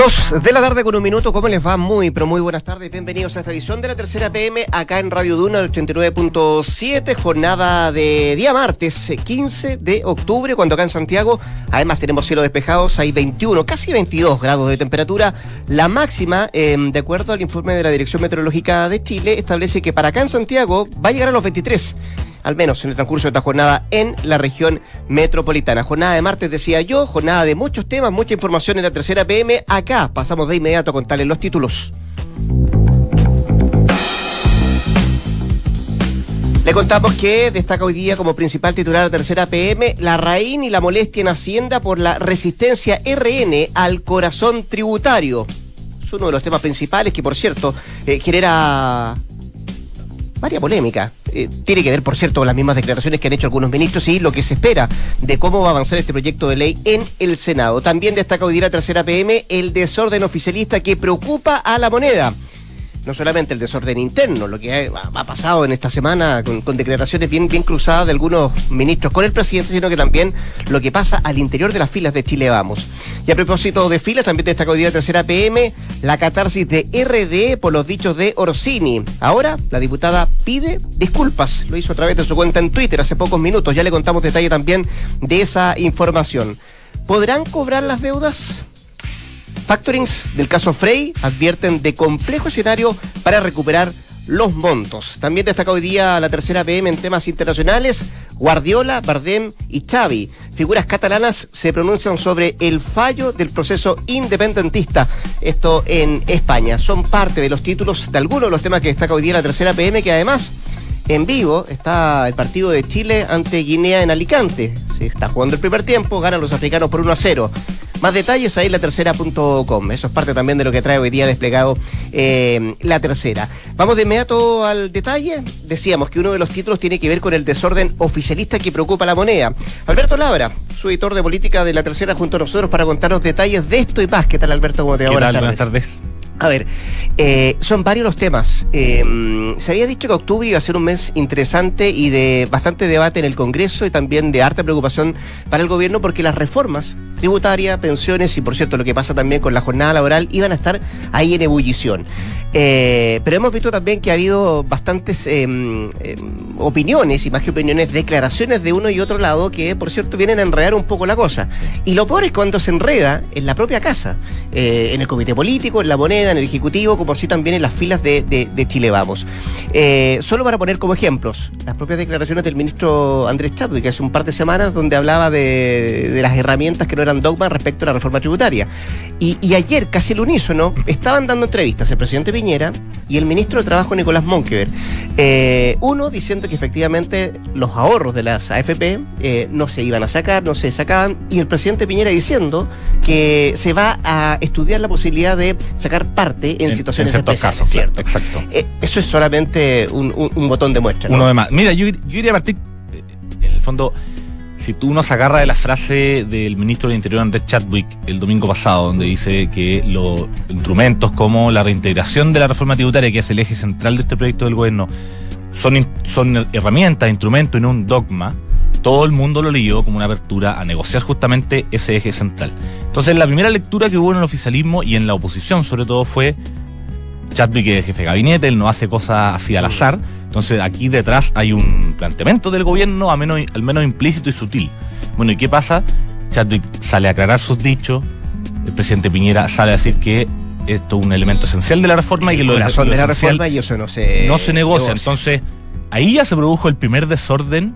Dos de la tarde con un minuto, ¿cómo les va? Muy, pero muy buenas tardes. Bienvenidos a esta edición de la tercera PM acá en Radio Duna, 89.7, jornada de día martes, 15 de octubre, cuando acá en Santiago, además tenemos cielo despejados, hay 21, casi 22 grados de temperatura. La máxima, em, de acuerdo al informe de la Dirección Meteorológica de Chile, establece que para acá en Santiago va a llegar a los 23 al menos en el transcurso de esta jornada en la región metropolitana. Jornada de martes, decía yo, jornada de muchos temas, mucha información en la tercera PM. Acá pasamos de inmediato a contarles los títulos. Le contamos que destaca hoy día como principal titular de tercera PM la raíz y la molestia en Hacienda por la resistencia RN al corazón tributario. Es uno de los temas principales que, por cierto, eh, genera varias polémica. Eh, tiene que ver, por cierto, con las mismas declaraciones que han hecho algunos ministros y lo que se espera de cómo va a avanzar este proyecto de ley en el Senado. También destaca hoy día la tercera PM el desorden oficialista que preocupa a la moneda no solamente el desorden interno, lo que ha, pasado en esta semana con, declaraciones bien, bien cruzadas de algunos ministros con el presidente, sino que también lo que pasa al interior de las filas de Chile Vamos. Y a propósito de filas, también destacó hoy día tercera PM la catarsis de RD por los dichos de Orsini. Ahora, la diputada pide disculpas. Lo hizo a través de su cuenta en Twitter hace pocos minutos. Ya le contamos detalle también de esa información. ¿Podrán cobrar las deudas? Factorings del caso Frey advierten de complejo escenario para recuperar los montos. También destaca hoy día la tercera PM en temas internacionales. Guardiola, Bardem y Xavi, figuras catalanas, se pronuncian sobre el fallo del proceso independentista. Esto en España. Son parte de los títulos de algunos de los temas que destaca hoy día la tercera PM, que además en vivo está el partido de Chile ante Guinea en Alicante. Se está jugando el primer tiempo, ganan los africanos por 1 a 0. Más detalles ahí en la tercera.com. Eso es parte también de lo que trae hoy día desplegado eh, la tercera. Vamos de inmediato al detalle. Decíamos que uno de los títulos tiene que ver con el desorden oficialista que preocupa la moneda. Alberto Labra, su editor de política de la tercera, junto a nosotros para contarnos detalles de esto y más. ¿Qué tal, Alberto? ¿Cómo te va? Buenas tardes. A ver, eh, son varios los temas. Eh, se había dicho que octubre iba a ser un mes interesante y de bastante debate en el Congreso y también de harta preocupación para el gobierno porque las reformas tributarias, pensiones y por cierto lo que pasa también con la jornada laboral iban a estar ahí en ebullición. Eh, pero hemos visto también que ha habido bastantes em, opiniones, y más que opiniones, declaraciones de uno y otro lado que, por cierto, vienen a enredar un poco la cosa. Y lo peor es cuando se enreda en la propia casa, eh, en el comité político, en la moneda, en el ejecutivo, como así también en las filas de, Chile Vamos. Eh, solo para poner como ejemplos, las propias declaraciones del ministro Andrés Chadwick, hace un par de semanas, donde hablaba de, las herramientas que no eran dogma respecto a la reforma tributaria. Y, ayer, casi el unísono, estaban dando entrevistas el presidente y el ministro de Trabajo Nicolás Monkever. Eh, uno diciendo que efectivamente los ahorros de las AFP eh, no se iban a sacar, no se sacaban, y el presidente Piñera diciendo que se va a estudiar la posibilidad de sacar parte en, situaciones especiales. Casos, ¿cierto? exacto. Eh, eso es solamente un, botón de muestra. Uno de más. Mira, yo, yo iría a partir, en el fondo si tú nos agarra de la frase del ministro del Interior Andrés Chadwick el domingo pasado, donde dice que los instrumentos como la reintegración de la reforma tributaria, que es el eje central de este proyecto del gobierno, son, son herramientas, instrumentos y no un dogma, todo el mundo lo leyó como una apertura a negociar justamente ese eje central. Entonces, la primera lectura que hubo en el oficialismo y en la oposición, sobre todo, fue Chadwick, es jefe de gabinete, él no hace cosas así al azar entonces aquí detrás hay un planteamiento del gobierno, al menos, al menos implícito y sutil. Bueno, ¿y qué pasa? Chadwick sale a aclarar sus dichos, el presidente Piñera sale a decir que esto es un elemento esencial de la reforma y que lo, de la reforma y eso no se, no se negocia. Entonces, ahí ya se produjo el primer desorden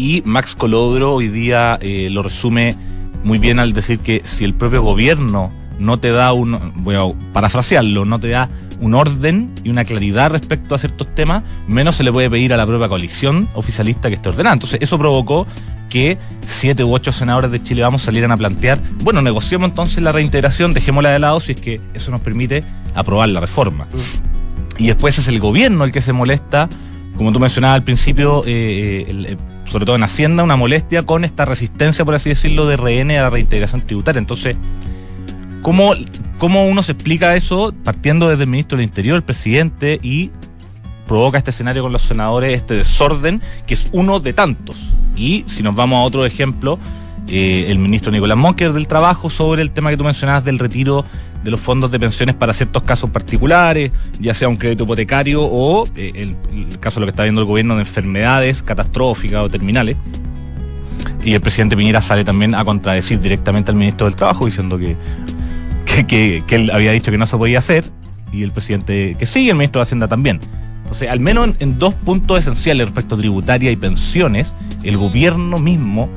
y Max Colodro hoy día eh, lo resume muy bien al decir que si el propio gobierno no te da un, voy a parafrasearlo, no te da un orden y una claridad respecto a ciertos temas, menos se le puede pedir a la propia coalición oficialista que esté ordenada. Entonces, eso provocó que siete u ocho senadores de Chile vamos a salir a plantear, bueno, negociemos entonces la reintegración, dejémosla de lado si es que eso nos permite aprobar la reforma. Y después es el gobierno el que se molesta, como tú mencionabas al principio, eh, eh, sobre todo en Hacienda, una molestia con esta resistencia, por así decirlo, de RN a la reintegración tributaria. Entonces, ¿cómo, ¿cómo uno se explica eso partiendo desde el ministro del Interior, el presidente, y provoca este escenario con los senadores, este desorden, que es uno de tantos? Y si nos vamos a otro ejemplo, eh, el ministro Nicolás Monker del Trabajo sobre el tema que tú mencionabas del retiro de los fondos de pensiones para ciertos casos particulares, ya sea un crédito hipotecario o eh, el, caso de lo que está viendo el gobierno de enfermedades catastróficas o terminales. Y el presidente Piñera sale también a contradecir directamente al ministro del Trabajo diciendo que, que, él había dicho que no se podía hacer y el presidente que sí, el ministro de Hacienda también. Entonces, al menos en, dos puntos esenciales respecto a tributaria y pensiones, el gobierno mismo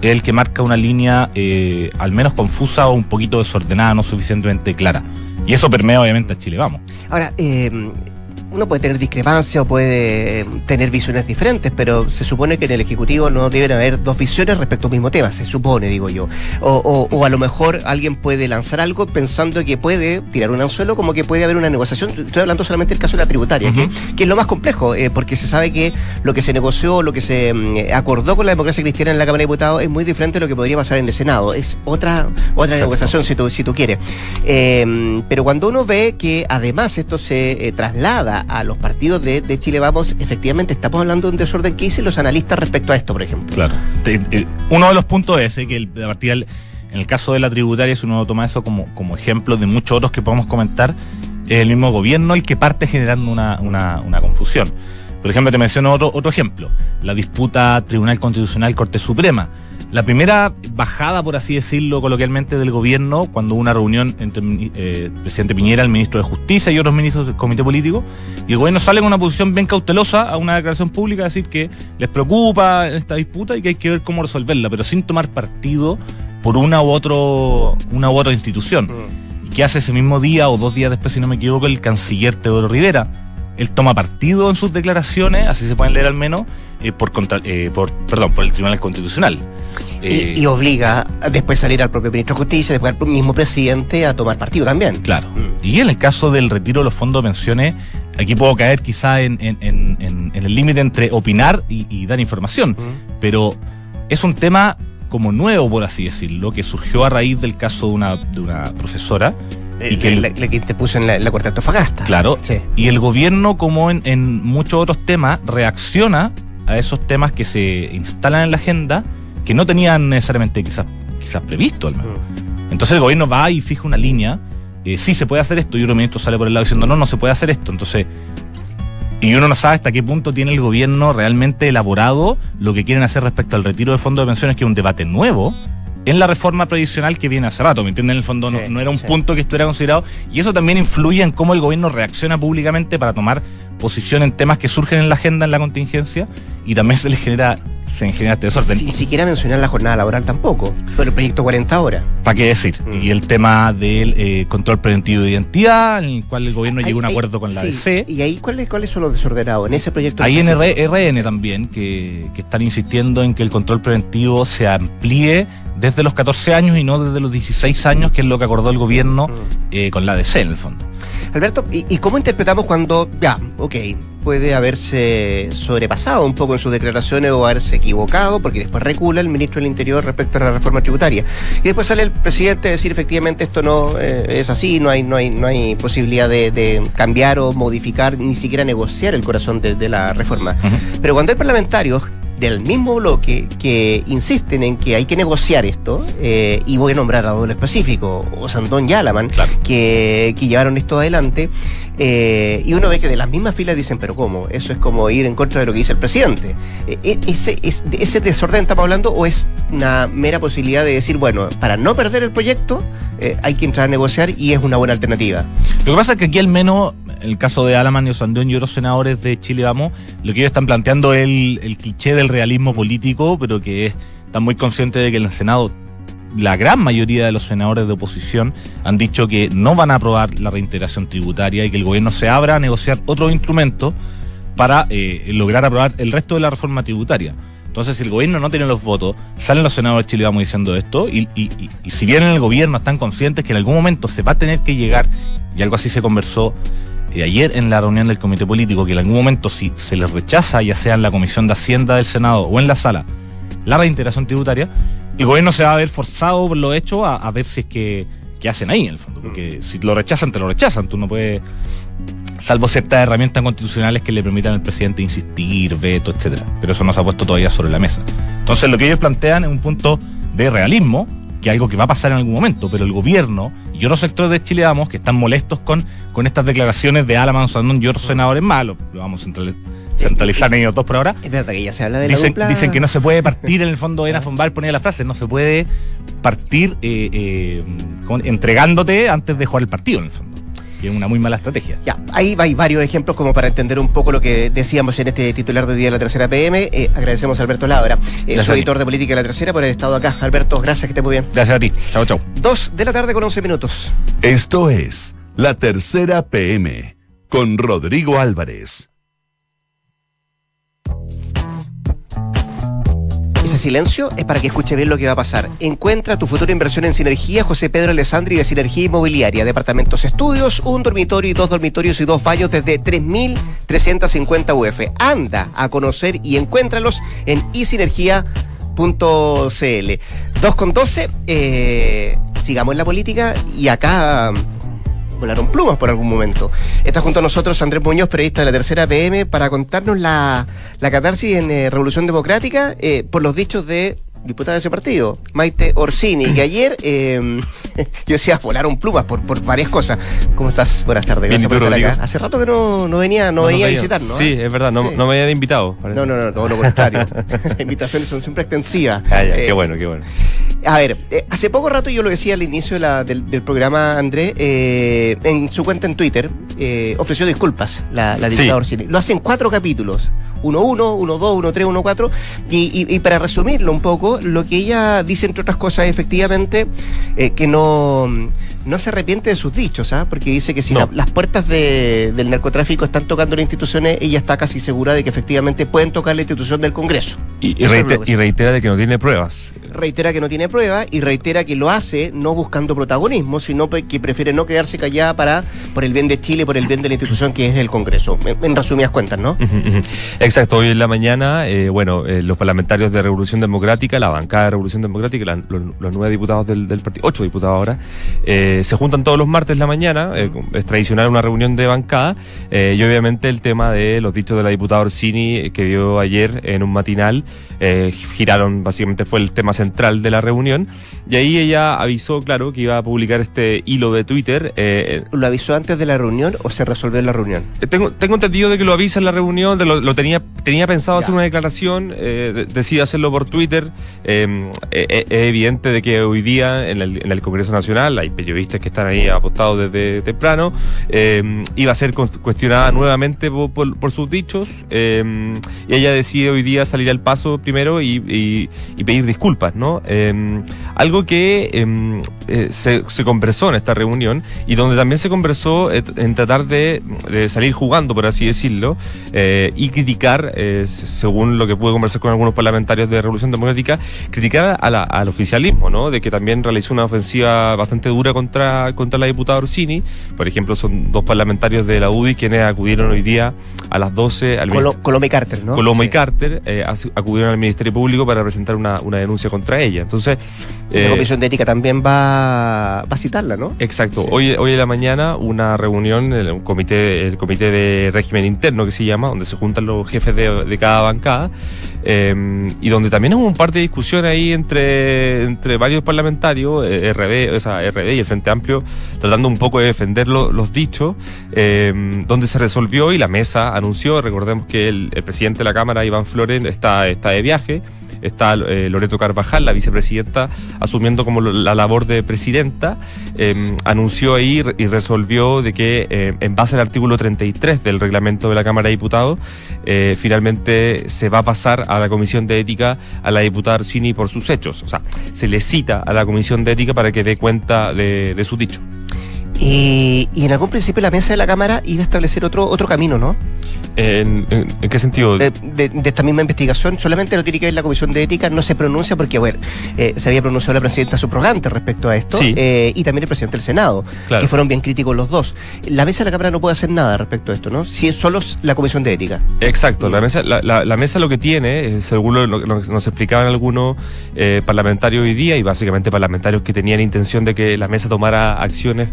es el que marca una línea eh, al menos confusa o un poquito desordenada, no suficientemente clara. Y eso permea obviamente a Chile, vamos. Ahora, eh, uno puede tener discrepancia o puede tener visiones diferentes, pero se supone que en el Ejecutivo no deben haber dos visiones respecto a un mismo tema, se supone, digo yo. O, a lo mejor alguien puede lanzar algo pensando que puede tirar un anzuelo, como que puede haber una negociación. Estoy hablando solamente del caso de la tributaria, que, es lo más complejo, eh, porque se sabe que lo que se negoció, lo que se mm, acordó con la democracia cristiana en la Cámara de Diputados es muy diferente de lo que podría pasar en el Senado. Es otra, otra negociación, si tú, si tú quieres. Eh, pero cuando uno ve que además esto se eh, traslada a los partidos de, Chile Vamos, efectivamente estamos hablando de un desorden que dicen los analistas respecto a esto, por ejemplo. Claro. Eh, uno de los puntos es que el, en el caso de la tributaria, si uno toma eso como, como ejemplo de muchos otros que podemos comentar, es el mismo gobierno el que parte generando una, una confusión. Por ejemplo, te menciono otro, otro ejemplo, la disputa Tribunal Constitucional Corte Suprema la primera bajada, por así decirlo coloquialmente, del gobierno, cuando hubo una reunión entre eh, el presidente Piñera, el ministro de Justicia y otros ministros del comité político, y el gobierno sale con una posición bien cautelosa a una declaración pública, decir que les preocupa esta disputa y que hay que ver cómo resolverla, pero sin tomar partido por una u, otro, una u otra institución. Mm. ¿Y qué hace ese mismo día o dos días después, si no me equivoco, el canciller Teodoro Rivera? Él toma partido en sus declaraciones, así se pueden leer al menos, eh, por, eh, por, perdón, por el Tribunal Constitucional. Eh, y, obliga a después salir al propio ministro de Justicia, después al mismo presidente a tomar partido también. Claro. Mm. Y en el caso del retiro de los fondos de pensiones, aquí puedo caer quizá en, el límite entre opinar y, dar información, mm. pero es un tema como nuevo, por así decirlo, que surgió a raíz del caso de una, de una profesora. y que la, que te puso en la, la cuarta Antofagasta. Claro. Y el gobierno, como en, muchos otros temas, reacciona a esos temas que se instalan en la agenda que no tenían necesariamente quizás, quizás previsto al menos. Mm. Entonces el gobierno va y fija una línea, eh, sí se puede hacer esto, y otro ministro sale por el lado diciendo no, no se puede hacer esto. Entonces, y uno no sabe hasta qué punto tiene el gobierno realmente elaborado lo que quieren hacer respecto al retiro de fondos de pensiones, que es un debate nuevo en la reforma previsional que viene hace rato, ¿me entienden? En el fondo no, era un punto que estuviera considerado y eso también influye en cómo el gobierno reacciona públicamente para tomar posición en temas que surgen en la agenda, en la contingencia y también se les genera se genera este desorden. Ni siquiera mencionar la jornada laboral tampoco, pero el proyecto 40 horas. ¿Para qué decir? Mm. Y el tema del eh, control preventivo de identidad, en el cual el gobierno llegó a un acuerdo con la DC. ¿Y ahí cuáles cuáles son los desordenados en ese proyecto? Hay en RN también, que, que están insistiendo en que el control preventivo se amplíe desde los 14 años y no desde los 16 años, que es lo que acordó el gobierno mm. eh, con la DC en el fondo. Alberto, ¿y, cómo interpretamos cuando, ya, ok, puede haberse sobrepasado un poco en sus declaraciones o haberse equivocado, porque después recula el ministro del Interior respecto a la reforma tributaria. Y después sale el presidente a decir efectivamente esto no eh, es así, no hay, no hay, no hay posibilidad de, cambiar o modificar, ni siquiera negociar el corazón de, la reforma. Pero cuando hay parlamentarios del mismo bloque que insisten en que hay que negociar esto, eh, y voy a nombrar a doble específico, o Sandón y Alaman, que, que, llevaron esto adelante, eh, y uno ve que de las mismas filas dicen, pero ¿cómo? Eso es como ir en contra de lo que dice el presidente. Eh, ¿Ese, ¿Ese desorden estamos hablando o es una mera posibilidad de decir, bueno, para no perder el proyecto, hay que entrar a negociar y es una buena alternativa? Lo que pasa es que aquí al menos el caso de Alaman y Osandón y otros senadores de Chile Vamos, lo que ellos están planteando es el, cliché del realismo político, pero que están muy conscientes de que en el Senado la gran mayoría de los senadores de oposición han dicho que no van a aprobar la reintegración tributaria y que el gobierno se abra a negociar otros instrumentos para eh, lograr aprobar el resto de la reforma tributaria. Entonces, si el gobierno no tiene los votos, salen los senadores de Chile vamos diciendo esto, y, y, y, si bien en el gobierno están conscientes que en algún momento se va a tener que llegar, y algo así se conversó eh, ayer en la reunión del comité político, que en algún momento si se les rechaza, ya sea en la Comisión de Hacienda del Senado o en la sala, la reintegración tributaria, el gobierno se va a ver forzado por lo hecho a, a ver si es que, que hacen ahí en el fondo. Porque si lo rechazan, te lo rechazan. Tú no puedes salvo ciertas herramientas constitucionales que le permitan al presidente insistir, veto, etcétera. Pero eso no se ha puesto todavía sobre la mesa. Entonces, lo que ellos plantean es un punto de realismo, que es algo que va a pasar en algún momento, pero el gobierno y otros sectores de Chile, vamos, que están molestos con, con estas declaraciones de Alaman Sandón y otros senadores más, lo, vamos a centralizar en ellos dos por ahora. Es verdad que ya se habla de dicen, la dicen que no se puede partir, en el fondo, Ena Fombal ponía la frase, no se puede partir eh, eh, con, entregándote antes de jugar el partido, en el fondo que es una muy mala estrategia. Ya, ahí hay varios ejemplos como para entender un poco lo que decíamos en este titular de día de la tercera PM. Eh, agradecemos a Alberto Labra, eh, su editor de política de la tercera, por haber estado acá. Alberto, gracias, que esté muy bien. Gracias a ti. Chao, chao. Dos de la tarde con once minutos. Esto es la tercera PM con Rodrigo Álvarez. Silencio es para que escuche bien lo que va a pasar. Encuentra tu futura inversión en Sinergia José Pedro Alessandri de Sinergia Inmobiliaria. Departamentos estudios, un dormitorio y dos dormitorios y dos baños desde 3.350 UF. Anda a conocer y encuéntralos en isinergia.cl. 2 con 12, eh, sigamos en la política y acá volaron plumas por algún momento. Está junto a nosotros Andrés Muñoz, periodista de la tercera PM, para contarnos la, la catarsis en eh, Revolución Democrática eh, por los dichos de diputada de ese partido, Maite Orsini, que ayer eh, yo decía volaron plumas por, por varias cosas. ¿Cómo estás? Buenas tardes. Bien, Gracias por estar acá. Hace rato que no, no venía, no, venía a visitarnos. Sí, ¿eh? es verdad, no, Sí. no me habían invitado. parece. No, no, no, todo lo contrario. Las invitaciones son siempre extensivas. Ah, ya, Eh, qué bueno, qué bueno. A ver, eh, hace poco rato yo lo decía al inicio de la- del, del programa, Andrés, eh, en su cuenta en Twitter, eh, ofreció disculpas la, la diputada Sí. Lo hace en cuatro capítulos. 1-1, 1-2, 1-3, 1-4. Y, y- y para resumirlo un poco, lo que ella dice, entre otras cosas, efectivamente, eh, que no, no se arrepiente de sus dichos, ¿ah? porque dice que si No. la- las puertas de- del narcotráfico están tocando las instituciones, ella está casi segura de que efectivamente pueden tocar la institución del Congreso. Y reitera de que no tiene pruebas. Reitera que no tiene prueba y reitera que lo hace no buscando protagonismo, sino que prefiere no quedarse callada para por el bien de Chile, por el bien de la institución que es el Congreso. En, en resumidas cuentas, ¿no? Exacto, hoy en la mañana, eh, bueno, eh, los parlamentarios de Revolución Democrática, la bancada de Revolución Democrática, la- los, los nueve diputados del, del partido, ocho diputados ahora, eh, se juntan todos los martes en la mañana, es tradicional una reunión de bancada, y obviamente el tema de los dichos de la diputada Orsini que dio ayer en un matinal, giraron, básicamente fue el tema central de la reunión, y ahí ella avisó, claro, que iba a publicar este hilo de Twitter, eh, ¿Lo avisó antes de la reunión o se resolvió en la reunión? eh, Tengo, tengo entendido de que lo avisa en la reunión, de lo, lo tenía, tenía pensado Ya. hacer una declaración, eh, de- decide hacerlo por Twitter. Eh, eh, eh, es evidente de que hoy día en el, en el Congreso Nacional hay periodistas que están ahí apostados desde temprano. eh, iba a ser cuestionada nuevamente por, por- por sus dichos. eh, y ella decide hoy día salir al paso primero y, y- y pedir disculpas, ¿no? Eh, algo que eh, eh, se, se conversó en esta reunión y donde también se conversó eh, en tratar de, de salir jugando, por así decirlo, eh, y criticar, según lo que pude conversar con algunos parlamentarios de Revolución Democrática, criticar a la- al oficialismo, ¿no? De que también realizó una ofensiva bastante dura contra, contra la diputada Orsini. Por ejemplo, son dos parlamentarios de la UDI quienes acudieron hoy día a las 12 al Colo- Coloma y Carter, ¿no? Y. Carter ac- acudieron al Ministerio Público para presentar una, una denuncia contra ella. Entonces, La eh, Comisión de Ética también va, va a citarla, ¿no? Exacto. Sí. Hoy, hoy en la mañana una reunión, el un comité, el comité de régimen interno que se llama, donde se juntan los jefes de, de cada bancada, eh, y donde también hubo un par de discusiones ahí entre, entre varios parlamentarios, eh, RD, o sea, RD y el Frente Amplio, tratando un poco de defender lo- los dichos, eh, donde se resolvió y la mesa anunció, recordemos que el, el presidente de la Cámara, Iván Flores, está, está de viaje, está eh, Loreto Carvajal, la vicepresidenta, asumiendo como la labor de presidenta, eh, anunció ahí y resolvió de que eh, en base al artículo 33 del reglamento de la Cámara de Diputados, eh, finalmente se va a pasar a la Comisión de Ética a la diputada Arsini por sus hechos. O sea, se le cita a la Comisión de Ética para que dé cuenta de, de sus dichos. Y, y en algún principio la mesa de la Cámara iba a establecer otro, otro camino, ¿no? ¿En, en- en qué sentido? de, de- de esta misma investigación, solamente lo tiene que ver la Comisión de Ética, no se pronuncia porque, bueno, eh, se había pronunciado la presidenta subrogante respecto a esto, Sí. eh, y también el presidente del Senado, Claro. que fueron bien críticos los dos. La mesa de la Cámara no puede hacer nada respecto a esto, ¿no? Si es solo la Comisión de Ética. Exacto, la mesa, la, la- la mesa lo que tiene, eh, según lo, nos explicaban algunos eh, parlamentarios hoy día, y básicamente parlamentarios que tenían intención de que la mesa tomara acciones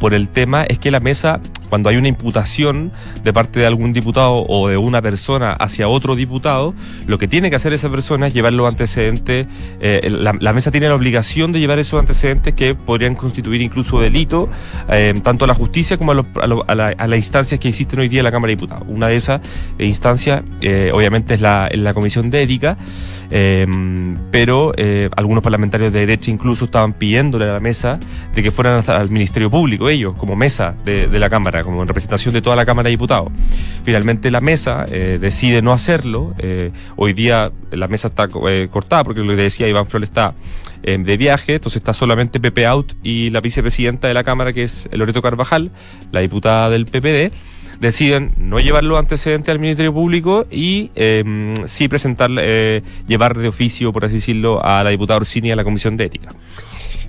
por el tema, es que la mesa, cuando hay una imputación de parte de algún diputado o de una persona hacia otro diputado, lo que tiene que hacer esa persona es llevar los antecedentes, eh, la, mesa tiene la obligación de llevar esos antecedentes que podrían constituir incluso delito, eh, tanto a la justicia como a, las instancias que existen hoy día en la Cámara de Diputados. Una de esas eh, instancias, obviamente, es la, Comisión de Ética, pero algunos parlamentarios de derecha incluso estaban pidiéndole a la mesa de que fueran al Ministerio Público, ellos, como mesa de la Cámara, como en representación de toda la Cámara de Diputados. Finalmente la mesa eh, decide no hacerlo. eh, hoy día la mesa está eh, cortada porque lo que decía Iván Flores está eh, de viaje, entonces está solamente Pepe Out y la vicepresidenta de la Cámara, que es Loreto Carvajal, la diputada del PPD, deciden no llevar los antecedentes al Ministerio Público y eh, sí presentar, llevar de oficio, por así decirlo, a la diputada Orsini a la Comisión de Ética.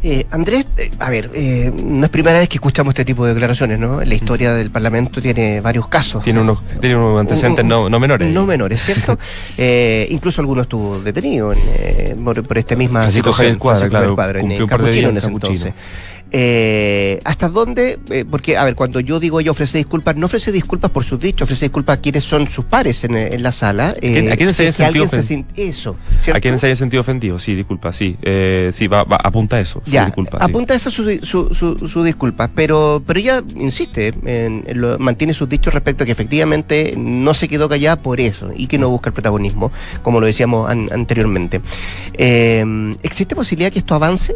Eh, Andrés, eh, a ver, eh, no es primera vez que escuchamos este tipo de declaraciones, ¿no? La historia del Parlamento tiene varios casos. Tiene unos, tiene unos antecedentes Un- un- no, no menores. No menores, ¿cierto? Eh, incluso alguno estuvo detenido en, eh, por, por esta misma Francisco situación. Javier Cuadra, Francisco claro, Cuadra, en cumplió un par de Capuchino días en ese entonces. Eh, ¿Hasta dónde? Eh, porque, a ver, cuando yo digo ella ofrece disculpas, no ofrece disculpas por sus dichos, ofrece disculpas a quienes son sus pares en, en la sala. Eh, quién- a quiénes se alguien sentido se Eso, ¿cierto? ¿A quién se haya sentido ofendido? Sí, disculpa, sí. Eh, sí, va, va- apunta a eso. su Ya, disculpa, sí. apunta esa su, su, su, su disculpa, pero, pero ella insiste, en, en lo- mantiene sus dichos respecto a que efectivamente no se quedó callada por eso y que no busca el protagonismo, como lo decíamos an- anteriormente. ¿Existe posibilidad que esto avance?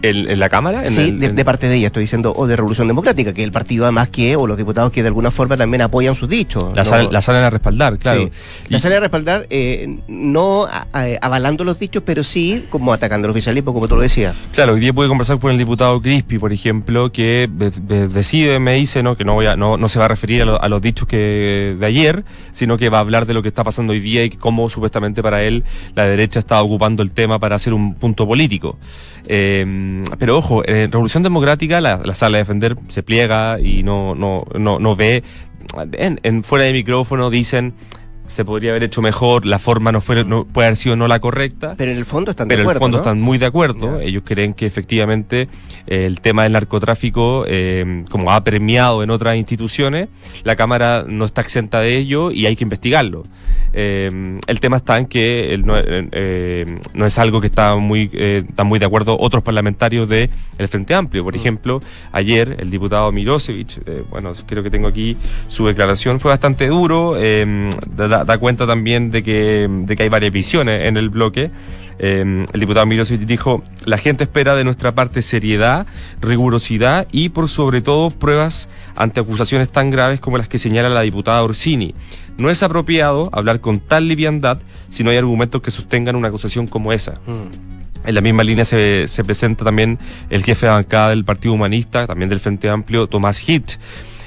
¿En, en la Cámara? En sí, el- de, parte de ella, estoy diciendo, o de Revolución Democrática, que el partido además que, o los diputados que de alguna forma también apoyan sus dichos. La, ¿no? sal- la salen a respaldar, claro. Sí. La Y- sale a respaldar, eh, no a- a- avalando los dichos, pero sí como atacando el oficialismo, como tú lo decías. Claro, hoy día pude conversar con el diputado Crispi, por ejemplo, que de- de- decide, me dice, ¿no? que no, voy a, no, no se va a referir a, lo- a los dichos que de ayer, sino que va a hablar de lo que está pasando hoy día y cómo supuestamente para él la derecha está ocupando el tema para hacer un punto político. Eh, pero ojo, en Revolución Democrática la, la sala de defender se pliega y no, no, no, no ve, en, en fuera de micrófono dicen se podría haber hecho mejor, la forma no fue, no, puede haber sido no la correcta. Pero en el fondo están Pero de en el acuerdo. fondo ¿no? están muy de acuerdo. Ellos creen que efectivamente eh, el tema del narcotráfico, eh, como ha premiado en otras instituciones, la Cámara no está exenta de ello y hay que investigarlo. Eh, el tema está en que el no, no es algo que está muy, están muy de acuerdo otros parlamentarios del Frente Amplio. Mm. Por ejemplo, ayer el diputado Milosevic, bueno, creo que tengo aquí su declaración, fue bastante duro, da, cuenta también de que, de que hay varias visiones en el bloque. Eh, el diputado Milosevic dijo, la gente espera de nuestra parte seriedad, rigurosidad y por sobre todo pruebas ante acusaciones tan graves como las que señala la diputada Orsini. No es apropiado hablar con tal liviandad si no hay argumentos que sostengan una acusación como esa. Mm. En la misma línea se, se presenta también el jefe de bancada del Partido Humanista, también del Frente Amplio, Tomás Hitch.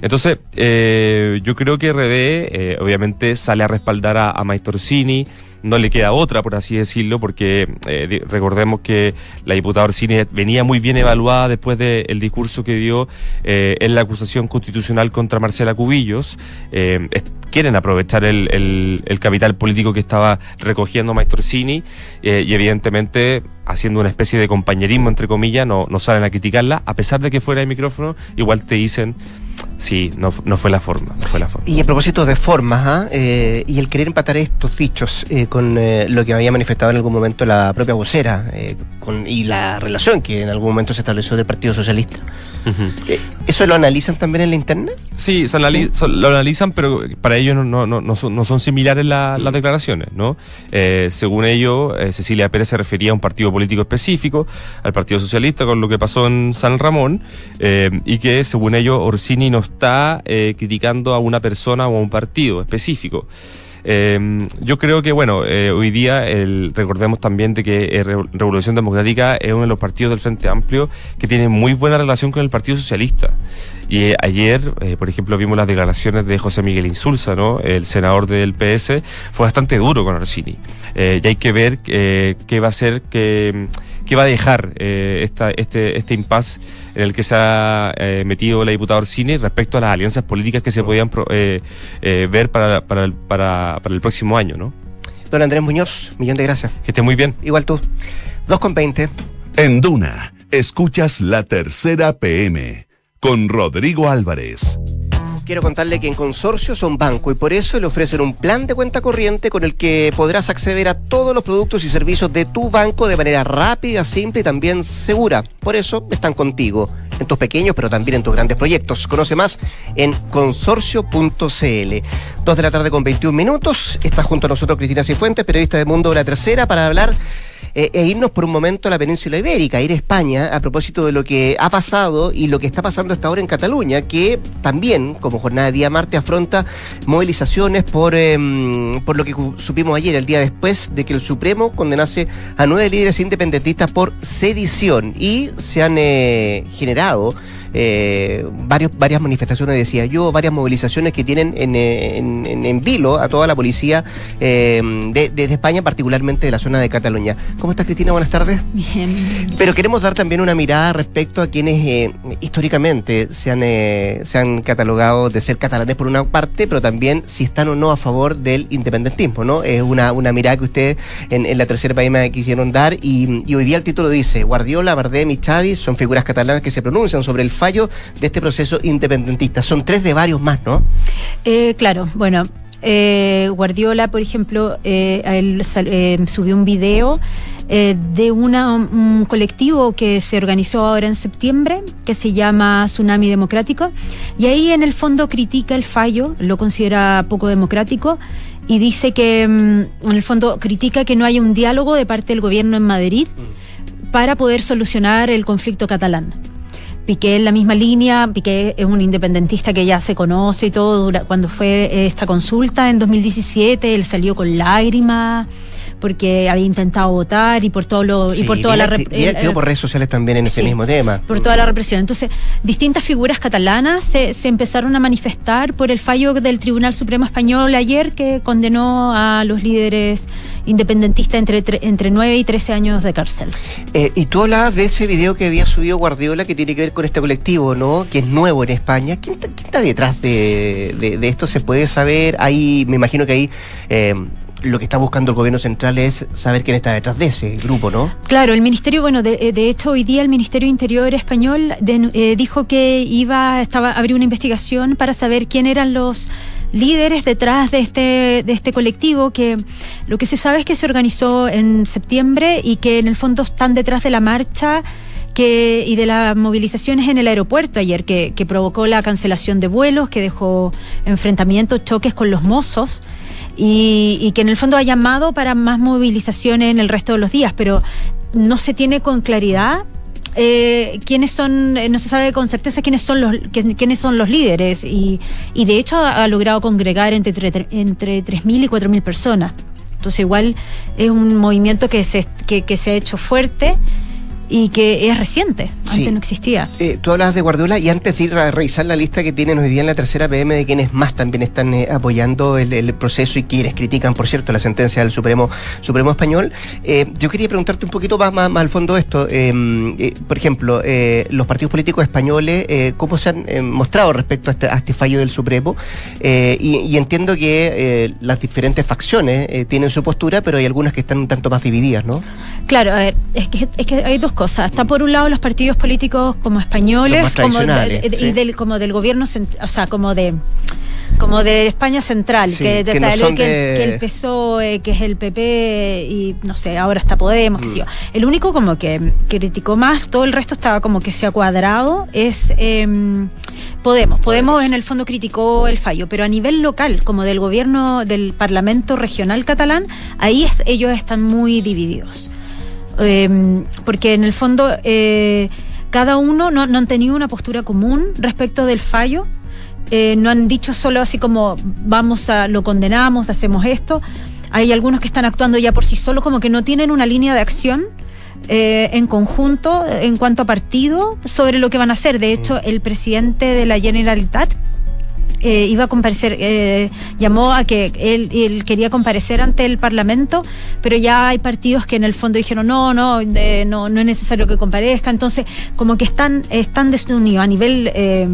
Entonces, eh, yo creo que RD eh, obviamente sale a respaldar a, a Orsini, no le queda otra, por así decirlo, porque eh, recordemos que la diputada Orsini venía muy bien evaluada después del discurso que dio eh, en la acusación constitucional contra Marcela Cubillos. Eh, quieren aprovechar el, el- capital político que estaba recogiendo Maestro Orsini eh, y evidentemente haciendo una especie de compañerismo, entre comillas, no, no salen a criticarla, a pesar de que fuera de micrófono, igual te dicen, sí, no, no fue la forma, no fue la forma. Y a propósito de formas, ¿ah? Eh, y el querer empatar estos dichos eh, con eh, lo que había manifestado en algún momento la propia vocera eh, con, y la relación que en algún momento se estableció del Partido Socialista. Eh, ¿Eso lo analizan también en la interna? Sí, se lo analizan, pero para ellos no, no, no, no son, similares la- las declaraciones, ¿no? Eh, según ellos, eh, Cecilia Pérez se refería a un partido político específico, al Partido Socialista, con lo que pasó en San Ramón, eh, y que según ellos Orsini no está criticando a una persona o a un partido específico. Eh, yo creo que, bueno, eh, hoy día recordemos también de que eh, Re- Revolución Democrática es uno de los partidos del Frente Amplio que tiene muy buena relación con el Partido Socialista. Y eh, ayer, por ejemplo, vimos las declaraciones de José Miguel Insulza, ¿no? El senador del PS, fue bastante duro con Orsini. Y hay que ver qué va a hacer, qué, qué va a dejar eh, esta, este, este impasse en el que se ha eh, metido la diputada Orsini respecto a las alianzas políticas que se podían pro- eh, eh, ver para, para, el, para, para el próximo año, ¿no? Don Andrés Muñoz, millón de gracias. Que esté muy bien. Igual tú. 2 con 20. En Duna, escuchas la tercera PM con Rodrigo Álvarez. Quiero contarle que en Consorcio son banco y por eso le ofrecen un plan de cuenta corriente con el que podrás acceder a todos los productos y servicios de tu banco de manera rápida, simple y también segura. Por eso están contigo en tus pequeños pero también en tus grandes proyectos. Conoce más en consorcio.cl. Dos de la tarde con 21 minutos. Está junto a nosotros Cristina Cifuentes, periodista de Mundo la Tercera, para hablar eh, e irnos por un momento a la península ibérica, ir a España a propósito de lo que ha pasado y lo que está pasando hasta ahora en Cataluña, que también, como jornada de día martes, afronta movilizaciones por, em, por lo que supimos ayer, el día después de que el Supremo condenase a nueve líderes independentistas por sedición. Y se han eh, generado eh, varios, varias manifestaciones, decía yo, varias movilizaciones que tienen en, eh, en, en- en vilo a toda la policía eh, de, de- de España, particularmente de la zona de Cataluña. ¿Cómo estás, Cristina? Buenas tardes. Bien. Pero queremos dar también una mirada respecto a quienes eh, históricamente se han, se han catalogado de ser catalanes por una parte, pero también si están o no a favor del independentismo, ¿no? Es una, una mirada que ustedes en, en la tercera PM quisieron dar y, y hoy día el título dice, Guardiola, Bardem y Xavi son figuras catalanas que se pronuncian sobre el fallo de este proceso independentista. Son tres de varios más, ¿no? Eh, claro, bueno, eh, Guardiola, por ejemplo, eh, él subió un video de una, un colectivo que se organizó ahora en septiembre, que se llama Tsunami Democrático, y ahí en el fondo critica el fallo, lo considera poco democrático. Y dice que, mm, en el fondo, critica que no haya un diálogo de parte del gobierno en Madrid para poder solucionar el conflicto catalán. Piqué en la misma línea, Piqué es un independentista que ya se conoce y todo, cuando fue esta consulta en 2017, él salió con lágrimas porque había intentado votar y por todo lo y por Sí, toda la bien rep- acti- bien el- activo por redes sociales también en ese Sí. mismo tema. por toda la represión. Entonces, distintas figuras catalanas se, se empezaron a manifestar por el fallo del Tribunal Supremo Español ayer que condenó a los líderes independentistas entre, tre- entre 9 y 13 años de cárcel. Eh, y tú hablabas de ese video que había subido Guardiola que tiene que ver con este colectivo, ¿no? Que es nuevo en España. ¿Quién, está- quién está detrás de, de- de esto? ¿Se puede saber? Ahí, me imagino que ahí eh, lo que está buscando el gobierno central es saber quién está detrás de ese grupo, ¿no? Claro, el ministerio, bueno, de, hecho hoy día el Ministerio Interior español eh, dijo que iba estaba abrir una investigación para saber quién eran los líderes detrás de este de este colectivo que lo que se sabe es que se organizó en septiembre y que en el fondo están detrás de la marcha que, y de las movilizaciones en el aeropuerto ayer, que provocó la cancelación de vuelos, que dejó enfrentamientos, choques con los mozos y, y que en el fondo ha llamado para más movilizaciones en el resto de los días, pero no se tiene con claridad eh, quiénes son, eh, no se sabe con certeza quiénes son los quién- quiénes son los líderes y, y de hecho ha, logrado congregar entre, tre- entre 3.000 y 4.000 personas. Entonces igual es un movimiento que se, que, que se ha hecho fuerte y que es reciente, Sí. antes no existía. Eh, tú hablabas de Guardiola y antes de ir a revisar la lista que tienen hoy día en la tercera PM de quienes más también están eh, apoyando el, el proceso y quienes critican, por cierto, la sentencia del Supremo Supremo Español, eh, yo quería preguntarte un poquito más, más, más al fondo esto. Eh, eh, por ejemplo, eh, los partidos políticos españoles, eh, ¿cómo se han mostrado respecto a este, a este fallo del Supremo? Y, y entiendo que las diferentes facciones tienen su postura, pero hay algunas que están un tanto más divididas, ¿no? Claro, a ver, es que, es que hay dos cosas. Está por un lado los partidos políticos como españoles, como, de- tradicionales, de- sí. y del, como del gobierno, o sea, como de como de España central, Sí, que, de- que no tal- son que, de- que el PSOE, que es el PP y no sé, ahora está Podemos, yo. El único como que criticó más, todo el resto estaba como que se ha cuadrado, es em, Podemos. Podemos en el fondo criticó el fallo, pero a nivel local, como del gobierno del Parlamento regional catalán, ahí es- ellos están muy divididos. Eh, porque en el fondo eh, cada uno no, no han tenido una postura común respecto del fallo. eh, no han dicho solo así como vamos a, lo condenamos, hacemos esto. Hay algunos que están actuando ya por sí solos, como que no tienen una línea de acción. eh, en conjunto en cuanto a partido sobre lo que van a hacer. De hecho, el presidente de la Generalitat eh, iba a comparecer, eh, llamó a que él, él quería comparecer ante el Parlamento, pero ya hay partidos que en el fondo dijeron no, no, de- no, no es necesario que comparezca. Entonces, como que están, están desunidos a nivel eh,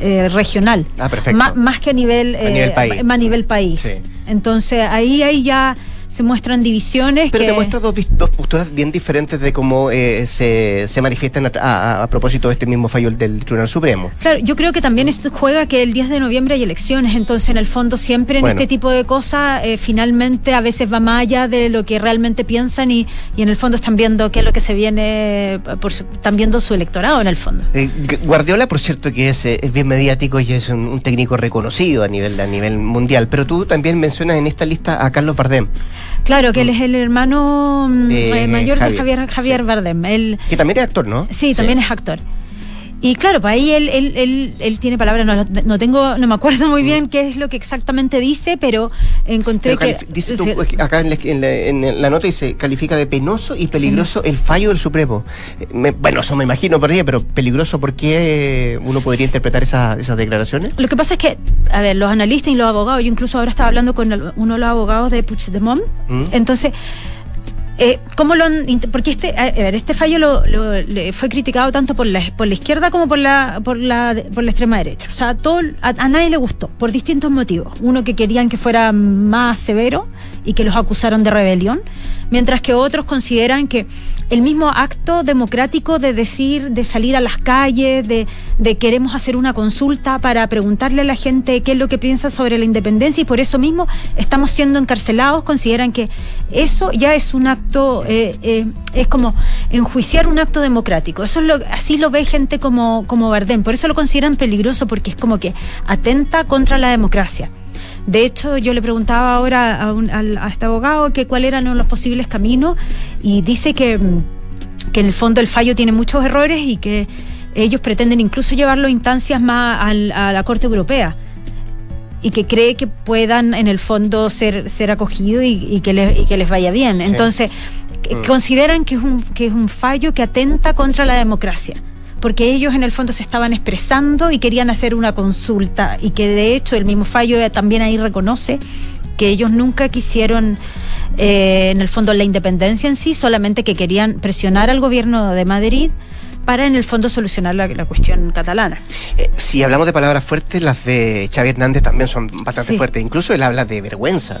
eh, regional. Ah, perfecto. Má- más que a nivel, A nivel eh, país. a nivel país. Sí. Entonces, ahí, ahí ya se muestran divisiones. Pero que, te muestra dos, dos posturas bien diferentes de cómo eh, se, se manifiestan a, a- a propósito de este mismo fallo del Tribunal Supremo. Claro, yo creo que también esto juega que el 10 de noviembre hay elecciones, entonces en el fondo siempre en Bueno. este tipo de cosas eh, finalmente a veces va más allá de lo que realmente piensan y, y en el fondo están viendo qué es lo que se viene, por están viendo su electorado en el fondo. Eh, Gu- Guardiola, por cierto, que es, eh, es bien mediático y es un, un técnico reconocido a nivel, a nivel mundial, pero tú también mencionas en esta lista a Carlos Bardem, Claro, que él es el hermano mm, De eh, mayor Javier, de Javier, Javier sí. Bardem. Él, que también es actor, ¿no? Sí, también es actor. Y claro, pues ahí él, él, él, él tiene palabras, no, no tengo, no me acuerdo muy bien qué es lo que exactamente dice, pero encontré Mm. Pero que dice tú, acá en la, en la- en la nota dice, califica de penoso y peligroso el fallo del Supremo. Eh, me- bueno, eso me imagino, por ahí, pero peligroso, ¿por qué uno podría interpretar esa- esas declaraciones? Lo que pasa es que, a ver, los analistas y los abogados, yo incluso ahora estaba hablando con uno de los abogados de Puigdemont, Mm. entonces, eh, ¿cómo lo han, porque este, este fallo lo, lo- le fue criticado tanto por la, por la izquierda como por la, por la, por la extrema derecha. O sea, todo, a, a nadie le gustó, por distintos motivos. Uno que querían que fuera más severo y que los acusaron de rebelión, mientras que otros consideran que el mismo acto democrático de decir, de salir a las calles, de, de queremos hacer una consulta para preguntarle a la gente qué es lo que piensa sobre la independencia y por eso mismo estamos siendo encarcelados, consideran que eso ya es un acto, eh, eh, es como enjuiciar un acto democrático. Eso es lo, así lo ve gente como, como Bardem, por eso lo consideran peligroso porque es como que atenta contra la democracia. De hecho, yo le preguntaba ahora a, un- al- a este abogado que cuáles eran los posibles caminos y dice que, mm, que en el fondo el fallo tiene muchos errores y que ellos pretenden incluso llevarlo a instancias más al- a la Corte Europea y que cree que puedan en el fondo ser, ser acogidos y, y que les, y que les vaya bien. Entonces, Mm. consideran que es, un, que es un fallo que atenta contra la democracia. Porque ellos en el fondo se estaban expresando y querían hacer una consulta y que de hecho el mismo fallo también ahí reconoce que ellos nunca quisieron eh, en el fondo la independencia en sí, solamente que querían presionar al gobierno de Madrid para en el fondo solucionar la, la cuestión catalana. Eh, si hablamos de palabras fuertes, las de Xavi Hernández también son bastante Sí. fuertes. Incluso él habla de vergüenza.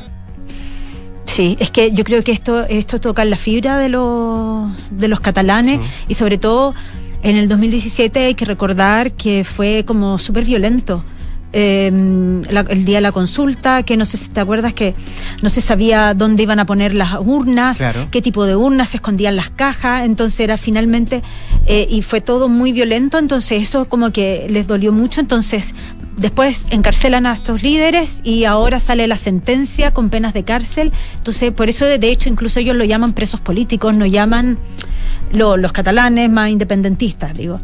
Sí, es que yo creo que esto, esto toca la fibra de los, de los catalanes y sobre todo en el 2017 hay que recordar que fue como súper violento. Eh, la- el día de la consulta, que no sé si te acuerdas que no se sabía dónde iban a poner las urnas, Claro. qué tipo de urnas se escondían las cajas, entonces era finalmente, eh, y fue todo muy violento, entonces eso como que les dolió mucho, entonces después encarcelan a estos líderes y ahora sale la sentencia con penas de cárcel, entonces por eso de hecho incluso ellos lo llaman presos políticos, no llaman lo- los catalanes más independentistas, digo.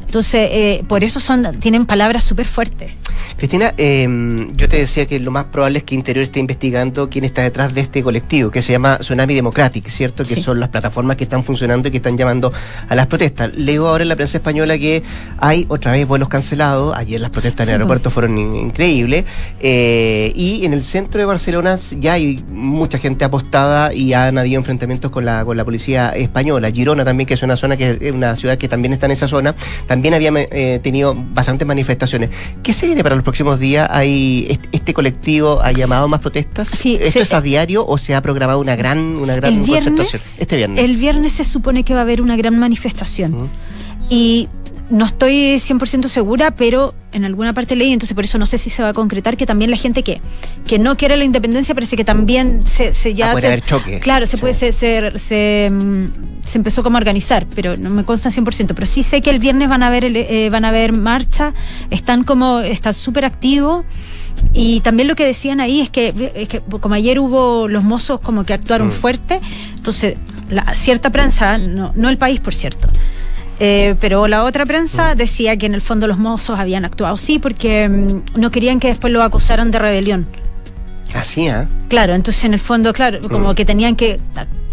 Entonces, eh, por eso son tienen palabras súper fuertes. Cristina, eh, yo te decía que lo más probable es que Interior esté investigando quién está detrás de este colectivo, que se llama Tsunami Democratic, ¿cierto? Que Sí. son las plataformas que están funcionando y que están llamando a las protestas. Leo ahora en la prensa española que hay otra vez vuelos cancelados. Ayer las protestas en el Sí, aeropuerto fueron in- increíbles. Eh, y en el centro de Barcelona ya hay mucha gente apostada y han habido enfrentamientos con la, con la policía española. Girona también, que es una zona que es una ciudad que también está en esa zona, también había eh, tenido bastantes manifestaciones. ¿Qué se viene para los próximos días? ¿Hay este, colectivo ha llamado más protestas? Sí, ¿Esto se- es a diario o se ha programado una gran, una gran viernes, concentración? Este viernes. El viernes se supone que va a haber una gran manifestación. Y no estoy 100% segura, pero en alguna parte leí, entonces por eso no sé si se va a concretar, que también la gente que, que no quiere la independencia parece que también se, se ya... Ah, puede se- haber choque. Claro, se Sí. puede, se, se, se, mm, empezó como a organizar, pero no me consta 100%, pero sí sé que el viernes van a haber, eh, van a haber marcha, están como, están súper activos. Y también lo que decían ahí es que, es que como ayer hubo los mozos como que actuaron Mm. fuerte, entonces la cierta prensa, no, no el país por cierto, Eh, pero la otra prensa decía que en el fondo los mozos habían actuado sí porque mm, no querían que después lo acusaran de rebelión. Así, ¿ah? Claro, entonces en el fondo, claro, como Mm. que tenían que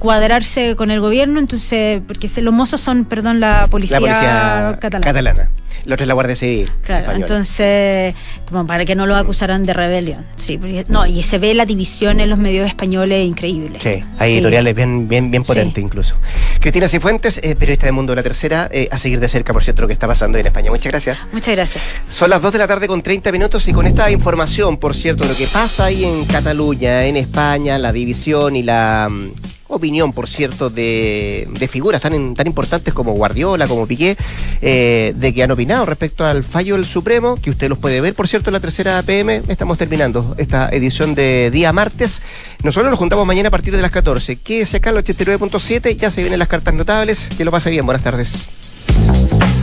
cuadrarse con el gobierno, entonces, porque los mozos son, perdón, la policía, La policía catalana. catalana. La otra es la Guardia Civil. Claro, española. entonces, como para que no lo acusaran de rebelión. Sí, porque- no, y se ve la división en los medios españoles increíble. Sí, hay Sí. editoriales bien, bien, bien Sí. potentes incluso. Cristina Cifuentes, eh, periodista de Mundo de la Tercera, eh, a seguir de cerca, por cierto, lo que está pasando en España. Muchas gracias. Muchas gracias. Son las 2 de la tarde con 30 minutos y con esta información, por cierto, lo que pasa ahí en Cataluña, en España, la división y la mm, opinión, por cierto, de, figuras tan, tan importantes como Guardiola, como Piqué, eh, de que han opinado respecto al fallo del Supremo, que usted los puede ver, por cierto, en la tercera PM. Estamos terminando esta edición de día martes. Nosotros nos juntamos mañana a partir de las 14. Quédese acá en el 89.7, ya se vienen las cartas notables. Que lo pase bien, buenas tardes.